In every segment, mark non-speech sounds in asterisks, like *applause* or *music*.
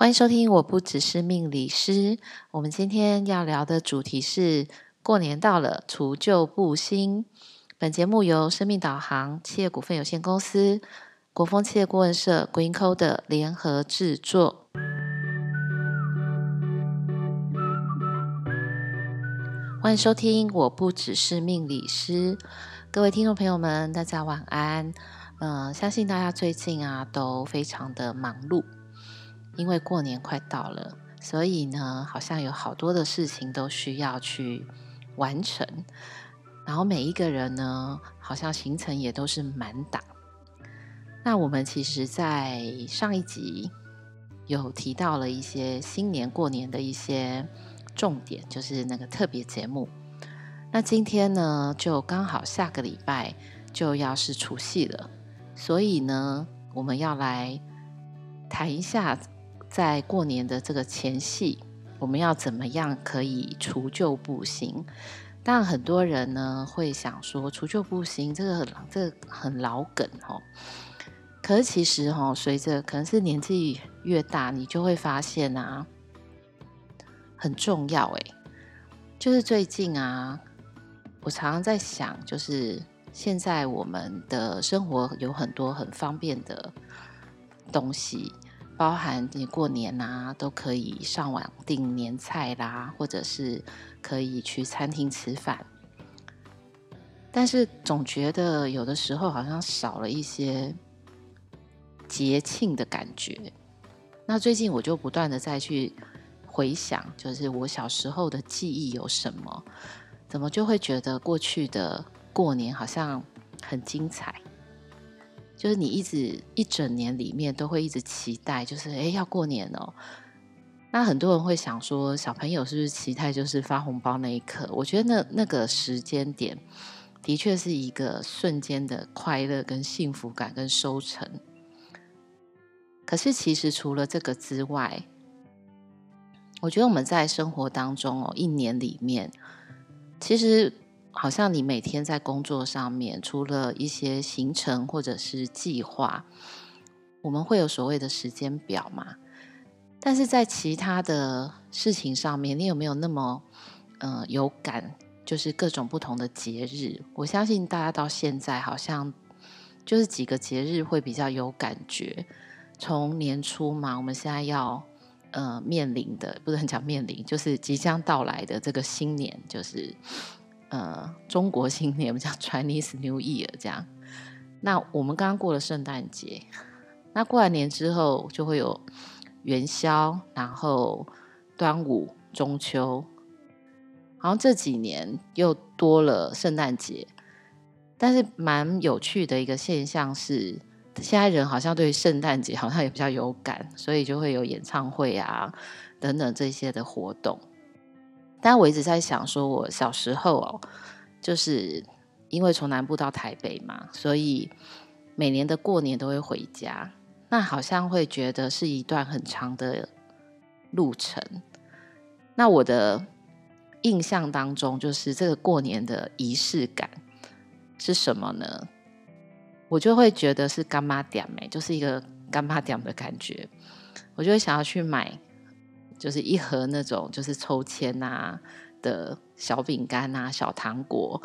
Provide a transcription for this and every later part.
欢迎收听，我不只是命理师。我们今天要聊的主题是过年到了，除旧布新。本节目由生命导航企业股份有限公司、国风企业顾问社 green code 联合制作。欢迎收听，我不只是命理师。各位听众朋友们，大家晚安。嗯、相信大家最近啊都非常的忙碌。因为过年快到了，所以呢，好像有好多的事情都需要去完成。然后每一个人呢，好像行程也都是满档。那我们其实，在上一集有提到了一些新年过年的一些重点，就是那个特别节目。那今天呢，就刚好下个礼拜就要是除夕了，所以呢，我们要来谈一下。在过年的这个前夕，我们要怎么样可以除旧布新？但，很多人呢会想说，除旧布新这个这个很老梗哦。可是其实哈，随着可能是年纪越大，你就会发现啊，很重要哎。就是最近啊，我常常在想，就是现在我们的生活有很多很方便的东西。包含你过年啊，都可以上网订年菜啦，或者是可以去餐厅吃饭。但是总觉得有的时候好像少了一些节庆的感觉。那最近我就不断的再去回想，就是我小时候的记忆有什么？怎么就会觉得过去的过年好像很精彩？就是你一直一整年里面都会一直期待，就是诶要过年哦。那很多人会想说，小朋友是不是期待就是发红包那一刻？我觉得那那个时间点的确是一个瞬间的快乐跟幸福感跟收成。可是其实除了这个之外，我觉得我们在生活当中哦，一年里面其实。好像你每天在工作上面，除了一些行程或者是计划，我们会有所谓的时间表嘛？但是在其他的事情上面，你有没有那么呃有感？就是各种不同的节日，我相信大家到现在好像就是几个节日会比较有感觉。从年初嘛，我们现在要呃面临的，不是很讲面临，就是即将到来的这个新年，就是。呃，中国新年我们叫 Chinese New Year 这样。那我们刚刚过了圣诞节，那过完年之后就会有元宵，然后端午、中秋。好像这几年又多了圣诞节，但是蛮有趣的一个现象是，现在人好像对圣诞节好像也比较有感，所以就会有演唱会啊等等这些的活动。但我一直在想，说我小时候哦，就是因为从南部到台北嘛，所以每年的过年都会回家，那好像会觉得是一段很长的路程。那我的印象当中，就是这个过年的仪式感是什么呢？我就会觉得是柑仔店，就是一个干妈点的感觉，我就会想要去买。就是一盒那种就是抽签啊的小饼干啊、小糖果，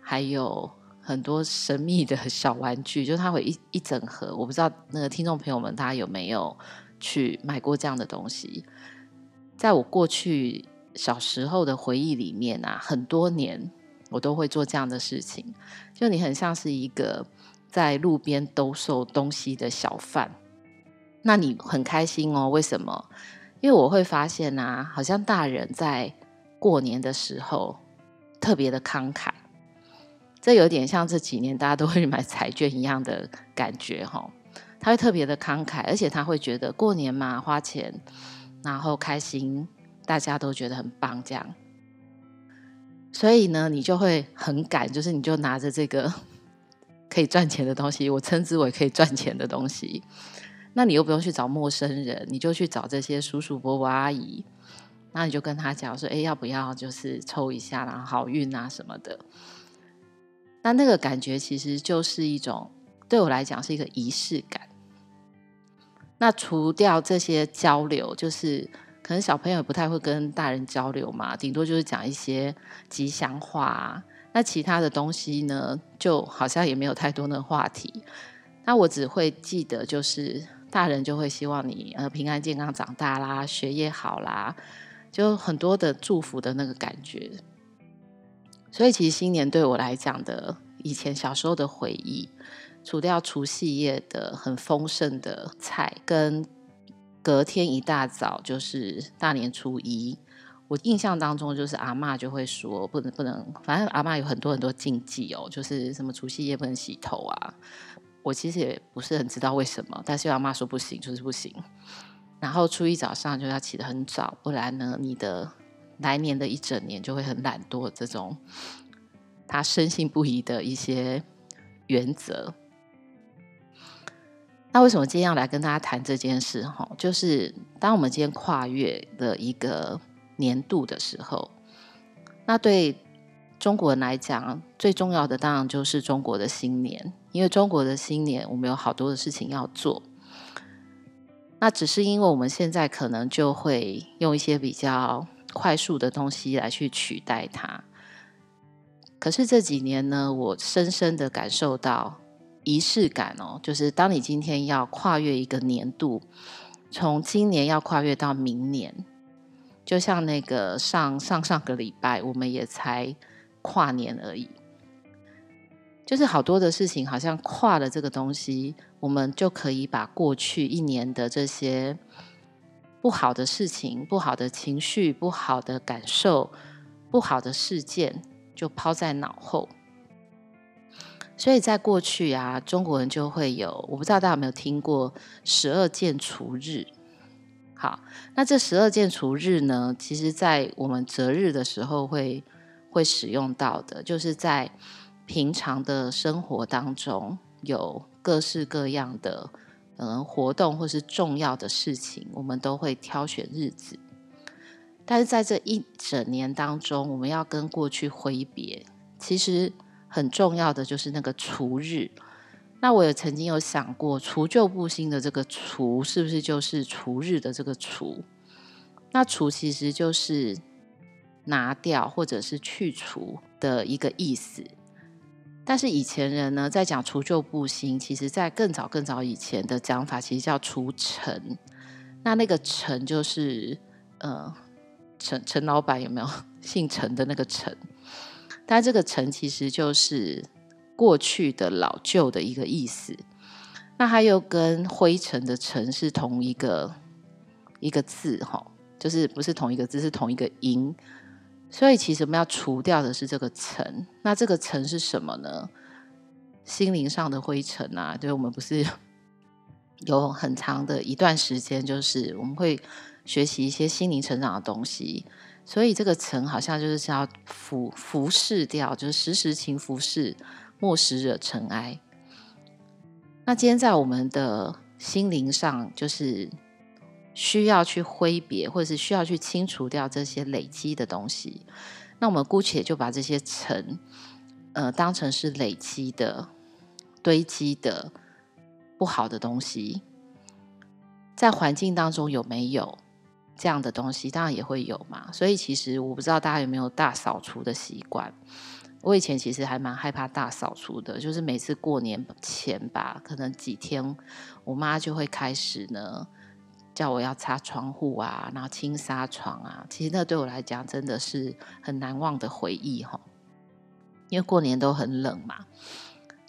还有很多神秘的 *laughs* 小玩具，就它会一一整盒。我不知道那个听众朋友们大家有没有去买过这样的东西？在我过去小时候的回忆里面啊，很多年我都会做这样的事情。就你很像是一个在路边兜售东西的小贩，那你很开心哦？为什么？因为我会发现啊，好像大人在过年的时候特别的慷慨，这有点像这几年大家都会买彩券一样的感觉哈。他会特别的慷慨，而且他会觉得过年嘛，花钱，然后开心，大家都觉得很棒这样。所以呢，你就会很赶，就是你就拿着这个 *laughs* 可以赚钱的东西，我称之为可以赚钱的东西。那你又不用去找陌生人，你就去找这些叔叔伯伯阿姨，那你就跟他讲说，哎，要不要就是抽一下，然后好运啊什么的。那那个感觉其实就是一种，对我来讲是一个仪式感。那除掉这些交流，就是可能小朋友不太会跟大人交流嘛，顶多就是讲一些吉祥话啊。那其他的东西呢，就好像也没有太多的话题。那我只会记得，就是大人就会希望你呃平安健康长大啦，学业好啦，就很多的祝福的那个感觉。所以其实新年对我来讲的，以前小时候的回忆，除掉除夕夜的很丰盛的菜，跟隔天一大早就是大年初一。我印象当中，就是阿嬷就会说不能不能，反正阿嬷有很多很多禁忌哦，就是什么除夕夜不能洗头啊。我其实也不是很知道为什么，但是阿嬷说不行就是不行。然后初一早上就要起得很早，不然呢，你的来年的一整年就会很懒惰。这种他深信不疑的一些原则。那为什么今天要来跟大家谈这件事？哈，就是当我们今天跨越的一个。年度的时候，那对中国人来讲，最重要的当然就是中国的新年，因为中国的新年我们有好多的事情要做。那只是因为我们现在可能就会用一些比较快速的东西来去取代它。可是这几年呢，我深深的感受到仪式感哦，就是当你今天要跨越一个年度，从今年要跨越到明年。就像那个上上上个礼拜，我们也才跨年而已，就是好多的事情，好像跨了这个东西，我们就可以把过去一年的这些不好的事情、不好的情绪、不好的感受、不好的事件，就抛在脑后。所以在过去啊，中国人就会有，我不知道大家有没有听过十二件除日。好，那这十二件除日呢，其实在我们择日的时候会会使用到的，就是在平常的生活当中有各式各样的嗯活动或是重要的事情，我们都会挑选日子。但是在这一整年当中，我们要跟过去挥别，其实很重要的就是那个除日。那我也曾经有想过，除旧布新的这个“除”是不是就是除日的这个“除”？那“除”其实就是拿掉或者是去除的一个意思。但是以前人呢，在讲除旧布新，其实在更早更早以前的讲法，其实叫除陈。那那个陈就是呃，陈陈老板有没有 *laughs* 姓陈的那个陈？但这个陈其实就是。过去的老旧的一个意思，那它又跟灰尘的尘是同一个一个字哈，就是不是同一个字，是同一个音。所以其实我们要除掉的是这个尘。那这个尘是什么呢？心灵上的灰尘啊，对，我们不是有很长的一段时间，就是我们会学习一些心灵成长的东西。所以这个尘好像就是要服服侍掉，就是时时勤拂拭。莫使惹尘埃。那今天在我们的心灵上，就是需要去挥别，或者是需要去清除掉这些累积的东西。那我们姑且就把这些尘，呃，当成是累积的、堆积的不好的东西。在环境当中有没有这样的东西？当然也会有嘛。所以其实我不知道大家有没有大扫除的习惯。我以前其实还蛮害怕大扫除的，就是每次过年前吧，可能几天，我妈就会开始呢，叫我要擦窗户啊，然后清纱窗啊。其实那对我来讲真的是很难忘的回忆哈，因为过年都很冷嘛。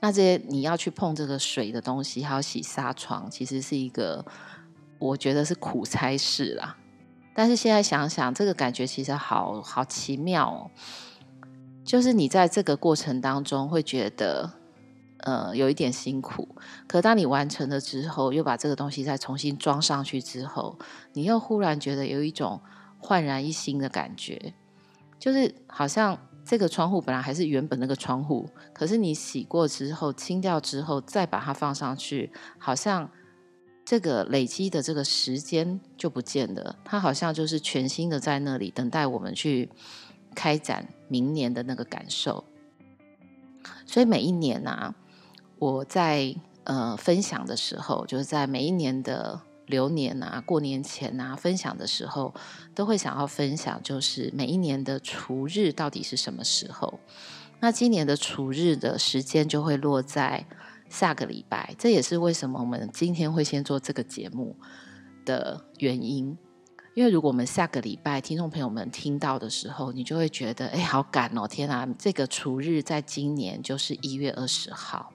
那这些你要去碰这个水的东西，还要洗纱窗，其实是一个我觉得是苦差事啦。但是现在想想，这个感觉其实好好奇妙哦。就是你在这个过程当中会觉得，呃，有一点辛苦。可当你完成了之后，又把这个东西再重新装上去之后，你又忽然觉得有一种焕然一新的感觉。就是好像这个窗户本来还是原本那个窗户，可是你洗过之后、清掉之后，再把它放上去，好像这个累积的这个时间就不见了。它好像就是全新的在那里等待我们去。开展明年的那个感受，所以每一年啊，我在呃分享的时候，就是在每一年的流年啊、过年前啊分享的时候，都会想要分享，就是每一年的除日到底是什么时候？那今年的除日的时间就会落在下个礼拜，这也是为什么我们今天会先做这个节目的原因。因为如果我们下个礼拜听众朋友们听到的时候，你就会觉得，哎，好赶哦！天啊，这个除日在今年就是一月二十号。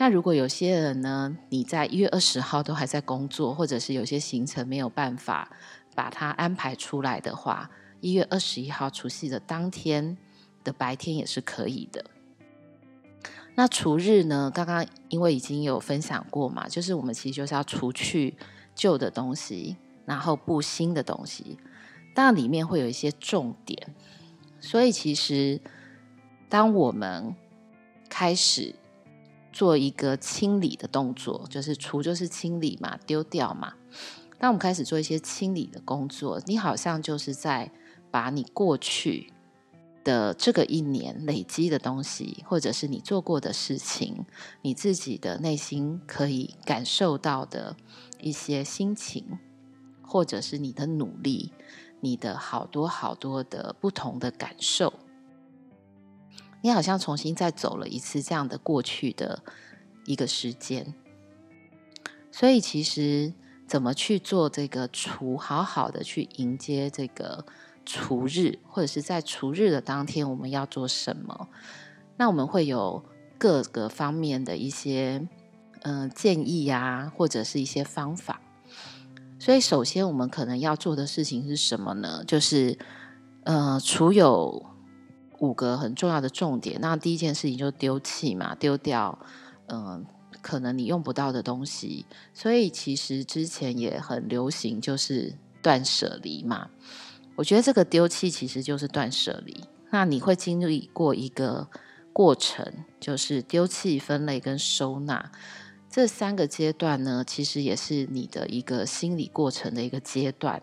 那如果有些人呢，你在一月二十号都还在工作，或者是有些行程没有办法把它安排出来的话，一月二十一号除夕的当天的白天也是可以的。那除日呢，刚刚因为已经有分享过嘛，就是我们其实就是要除去旧的东西。然后布新的东西，当然里面会有一些重点，所以其实当我们开始做一个清理的动作，就是除就是清理嘛，丢掉嘛。当我们开始做一些清理的工作，你好像就是在把你过去的这个一年累积的东西，或者是你做过的事情，你自己的内心可以感受到的一些心情。或者是你的努力，你的好多好多的不同的感受，你好像重新再走了一次这样的过去的一个时间。所以其实怎么去做这个除，好好的去迎接这个除日，或者是在除日的当天我们要做什么？那我们会有各个方面的一些嗯、建议呀、啊，或者是一些方法。所以，首先我们可能要做的事情是什么呢？就是，呃，除有五个很重要的重点。那第一件事情就丢弃嘛，丢掉，嗯、可能你用不到的东西。所以，其实之前也很流行，就是断舍离嘛。我觉得这个丢弃其实就是断舍离。那你会经历过一个过程，就是丢弃、分类跟收纳。这三个阶段呢，其实也是你的一个心理过程的一个阶段。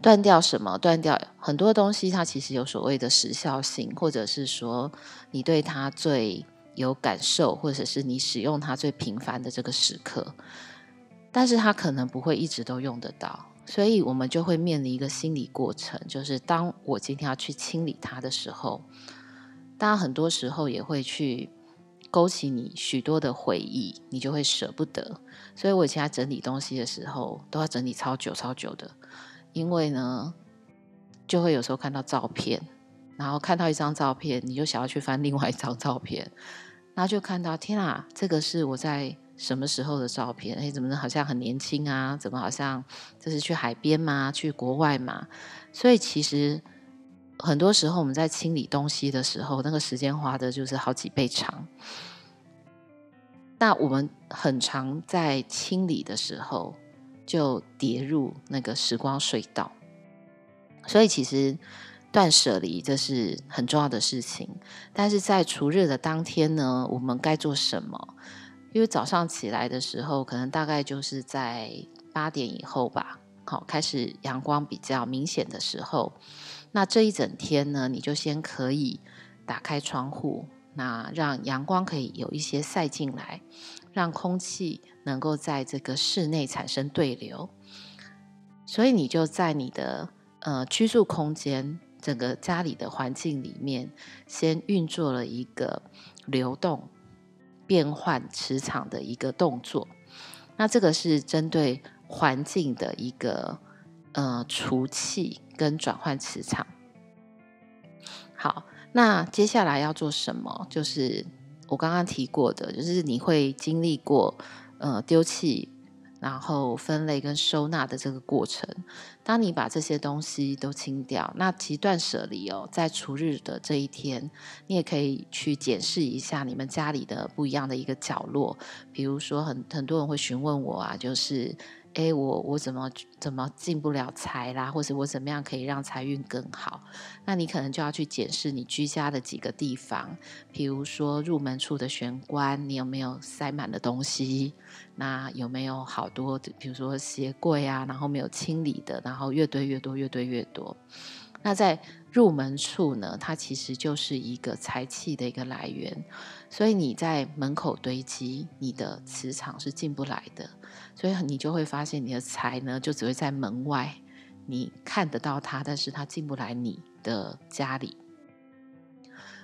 断掉什么？断掉很多东西，它其实有所谓的时效性，或者是说你对它最有感受，或者是你使用它最频繁的这个时刻。但是它可能不会一直都用得到，所以我们就会面临一个心理过程，就是当我今天要去清理它的时候，当然很多时候也会去。勾起你许多的回忆，你就会舍不得。所以我以前在整理东西的时候，都要整理超久超久的，因为呢，就会有时候看到照片，然后看到一张照片，你就想要去翻另外一张照片，*laughs* 然后就看到天啊，这个是我在什么时候的照片？哎，怎么好像很年轻啊？怎么好像这是去海边吗？去国外吗？所以其实。很多时候我们在清理东西的时候，那个时间花的就是好几倍长。那我们很常在清理的时候就跌入那个时光隧道。所以其实断舍离这是很重要的事情。但是在除日的当天呢，我们该做什么？因为早上起来的时候，可能大概就是在八点以后吧，好，开始阳光比较明显的时候。那这一整天呢，你就先可以打开窗户，那让阳光可以有一些晒进来，让空气能够在这个室内产生对流。所以你就在你的呃居住空间，整个家里的环境里面，先运作了一个流动、变换磁场的一个动作。那这个是针对环境的一个呃除气。跟转换磁场。好，那接下来要做什么？就是我刚刚提过的，就是你会经历过呃丢弃，然后分类跟收纳的这个过程。当你把这些东西都清掉，那其断舍离哦，在除日的这一天，你也可以去检视一下你们家里的不一样的一个角落。比如说很，很很多人会询问我啊，就是。哎，我我怎么怎么进不了财啦？或者我怎么样可以让财运更好？那你可能就要去检视你居家的几个地方，比如说入门处的玄关，你有没有塞满的东西？那有没有好多，比如说鞋柜啊，然后没有清理的，然后越堆越多，越堆越多。那在入门处呢，它其实就是一个财气的一个来源，所以你在门口堆积，你的磁场是进不来的，所以你就会发现你的财呢，就只会在门外，你看得到它，但是它进不来你的家里。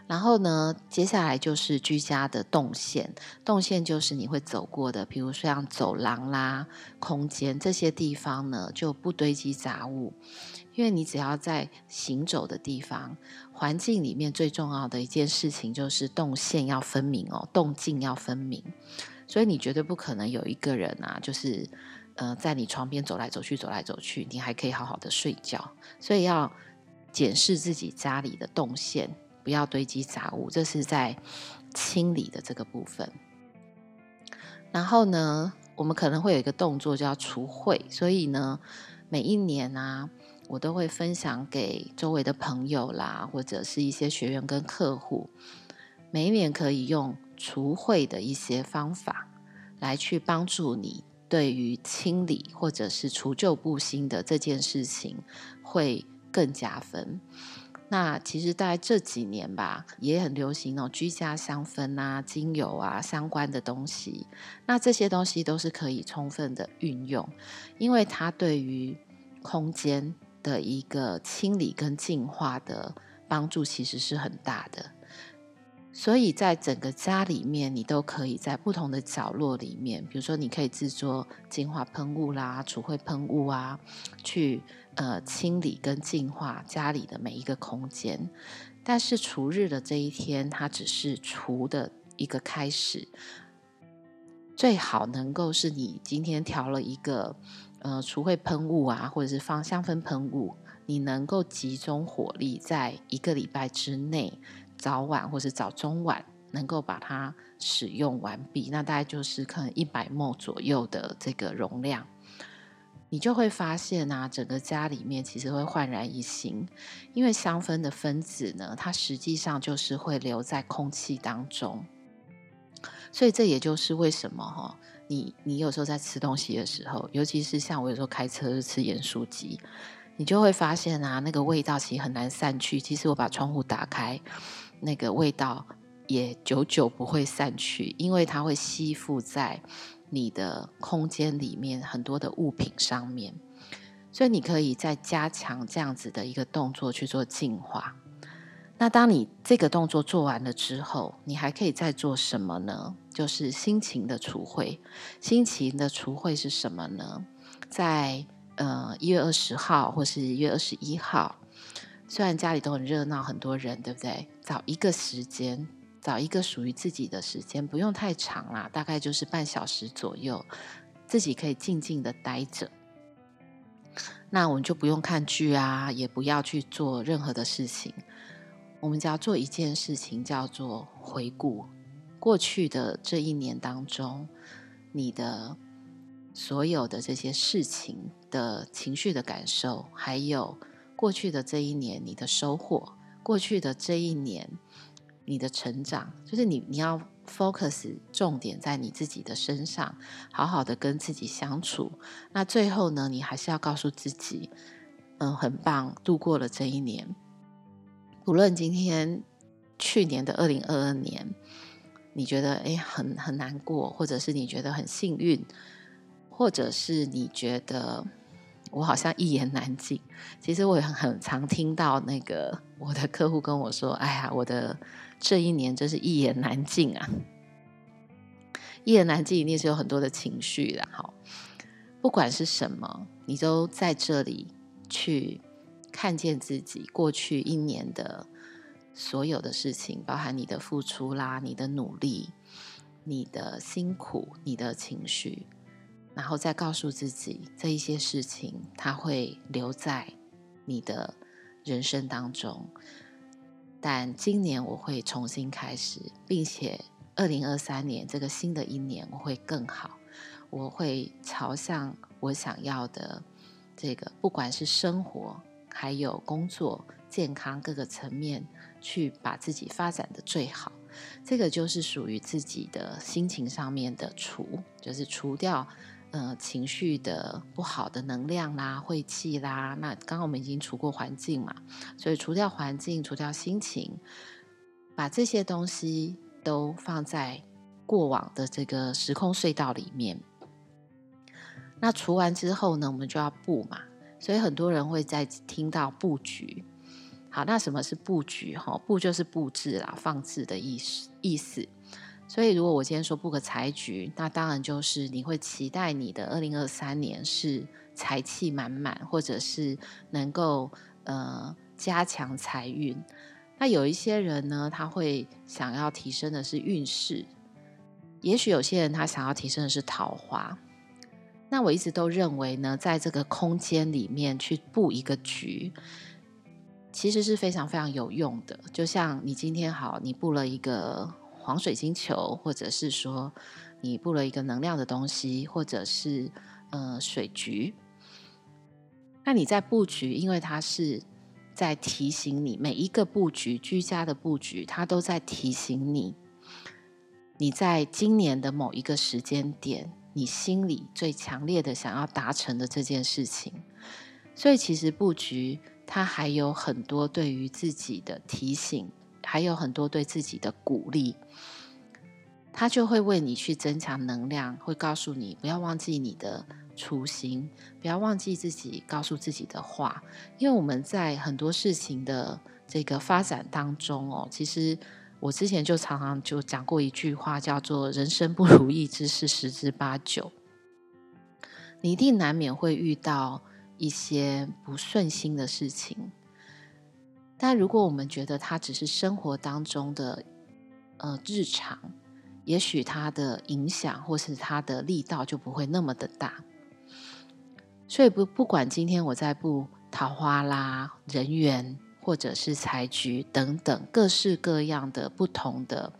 然后呢，接下来就是居家的动线，动线就是你会走过的，比如说像走廊啦、空间这些地方呢，就不堆积杂物，因为你只要在行走的地方，环境里面最重要的一件事情就是动线要分明哦，动静要分明，所以你绝对不可能有一个人啊，就是呃在你床边走来走去，走来走去，你还可以好好的睡觉，所以要检视自己家里的动线。不要堆积杂物，这是在清理的这个部分。然后呢，我们可能会有一个动作叫除秽，所以呢，每一年啊，我都会分享给周围的朋友啦，或者是一些学员跟客户，每一年可以用除秽的一些方法来去帮助你，对于清理或者是除旧布新的这件事情会更加分。那其实，在这几年吧，也很流行哦，居家香氛啊、精油啊相关的东西。那这些东西都是可以充分的运用，因为它对于空间的一个清理跟净化的帮助，其实是很大的。所以在整个家里面，你都可以在不同的角落里面，比如说，你可以制作净化喷雾啦、除秽喷雾啊，去呃清理跟净化家里的每一个空间。但是除日的这一天，它只是除的一个开始，最好能够是你今天调了一个呃除秽喷雾啊，或者是芳香氛喷雾，你能够集中火力在一个礼拜之内。早晚或是早中晚能够把它使用完毕，那大概就是可能一百 m 左右的这个容量，你就会发现啊，整个家里面其实会焕然一新。因为香氛的分子呢，它实际上就是会留在空气当中，所以这也就是为什么哈，你你有时候在吃东西的时候，尤其是像我有时候开车吃盐酥鸡，你就会发现啊，那个味道其实很难散去。其实我把窗户打开。那个味道也久久不会散去，因为它会吸附在你的空间里面很多的物品上面，所以你可以再加强这样子的一个动作去做净化。那当你这个动作做完了之后，你还可以再做什么呢？就是心情的除秽。心情的除秽是什么呢？在呃一月二十号或是一月二十一号。虽然家里都很热闹，很多人，对不对？找一个时间，找一个属于自己的时间，不用太长啦，大概就是半小时左右，自己可以静静的待着。那我们就不用看剧啊，也不要去做任何的事情。我们只要做一件事情，叫做回顾过去的这一年当中，你的所有的这些事情的情绪的感受，还有。过去的这一年，你的收获；过去的这一年，你的成长，就是你你要 focus 重点在你自己的身上，好好的跟自己相处。那最后呢，你还是要告诉自己，嗯，很棒，度过了这一年。无论今天去年的二零二二年，你觉得哎很很难过，或者是你觉得很幸运，或者是你觉得。我好像一言难尽。其实我也很常听到那个我的客户跟我说：“哎呀，我的这一年真是一言难尽啊！”一言难尽一定是有很多的情绪的。好，不管是什么，你都在这里去看见自己过去一年的所有的事情，包含你的付出啦、你的努力、你的辛苦、你的情绪。然后再告诉自己，这一些事情它会留在你的人生当中。但今年我会重新开始，并且二零二三年这个新的一年我会更好。我会朝向我想要的这个，不管是生活、还有工作、健康各个层面，去把自己发展的最好。这个就是属于自己的心情上面的除，就是除掉。呃情绪的不好的能量啦、晦气啦。那刚刚我们已经除过环境嘛，所以除掉环境，除掉心情，把这些东西都放在过往的这个时空隧道里面。那除完之后呢，我们就要布嘛。所以很多人会在听到布局。好，那什么是布局？哈，布就是布置啦、放置的意思意思。所以，如果我今天说布个财局，那当然就是你会期待你的二零二三年是财气满满，或者是能够呃加强财运。那有一些人呢，他会想要提升的是运势，也许有些人他想要提升的是桃花。那我一直都认为呢，在这个空间里面去布一个局，其实是非常非常有用的。就像你今天好，你布了一个。黄水晶球，或者是说你布了一个能量的东西，或者是呃水局。那你在布局，因为它是在提醒你每一个布局，居家的布局，它都在提醒你，你在今年的某一个时间点，你心里最强烈的想要达成的这件事情。所以其实布局他还有很多对于自己的提醒。还有很多对自己的鼓励，他就会为你去增强能量，会告诉你不要忘记你的初心，不要忘记自己告诉自己的话。因为我们在很多事情的这个发展当中哦，其实我之前就常常就讲过一句话，叫做“人生不如意之事十之八九”，你一定难免会遇到一些不顺心的事情。但如果我们觉得它只是生活当中的呃日常，也许它的影响或是它的力道就不会那么的大。所以不不管今天我在布桃花啦、人缘或者是财局等等各式各样的不同的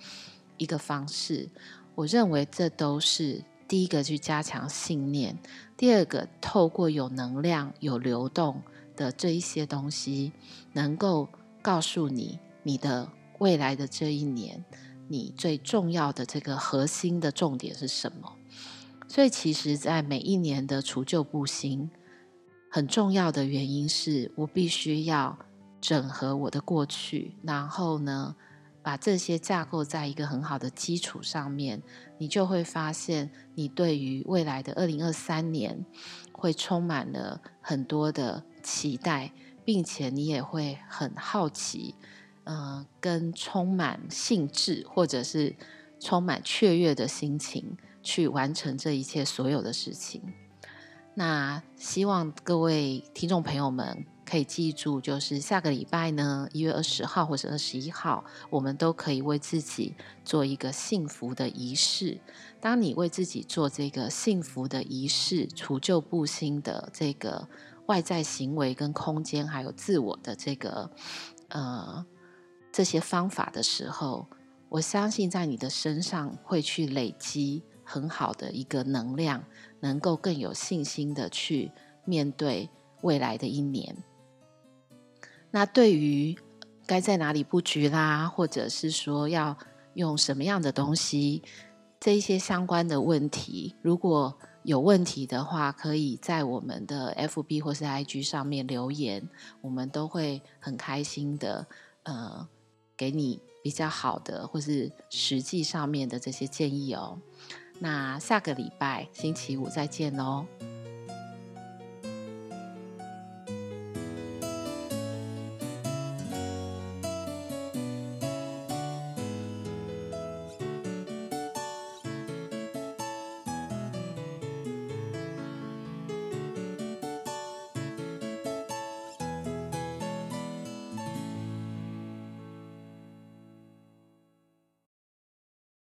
一个方式，我认为这都是第一个去加强信念，第二个透过有能量、有流动。的这一些东西，能够告诉你你的未来的这一年，你最重要的这个核心的重点是什么？所以，其实，在每一年的除旧布新，很重要的原因是我必须要整合我的过去，然后呢，把这些架构在一个很好的基础上面，你就会发现，你对于未来的二零二三年会充满了很多的。期待，并且你也会很好奇，嗯、跟充满兴致或者是充满雀跃的心情去完成这一切所有的事情。那希望各位听众朋友们可以记住，就是下个礼拜呢，一月二十号或者二十一号，我们都可以为自己做一个幸福的仪式。当你为自己做这个幸福的仪式，除旧布新的这个。外在行为跟空间，还有自我的这个呃这些方法的时候，我相信在你的身上会去累积很好的一个能量，能够更有信心的去面对未来的一年。那对于该在哪里布局啦，或者是说要用什么样的东西，这一些相关的问题，如果有问题的话，可以在我们的 FB 或是 IG 上面留言，我们都会很开心的，呃，给你比较好的或是实际上面的这些建议哦。那下个礼拜星期五再见喽。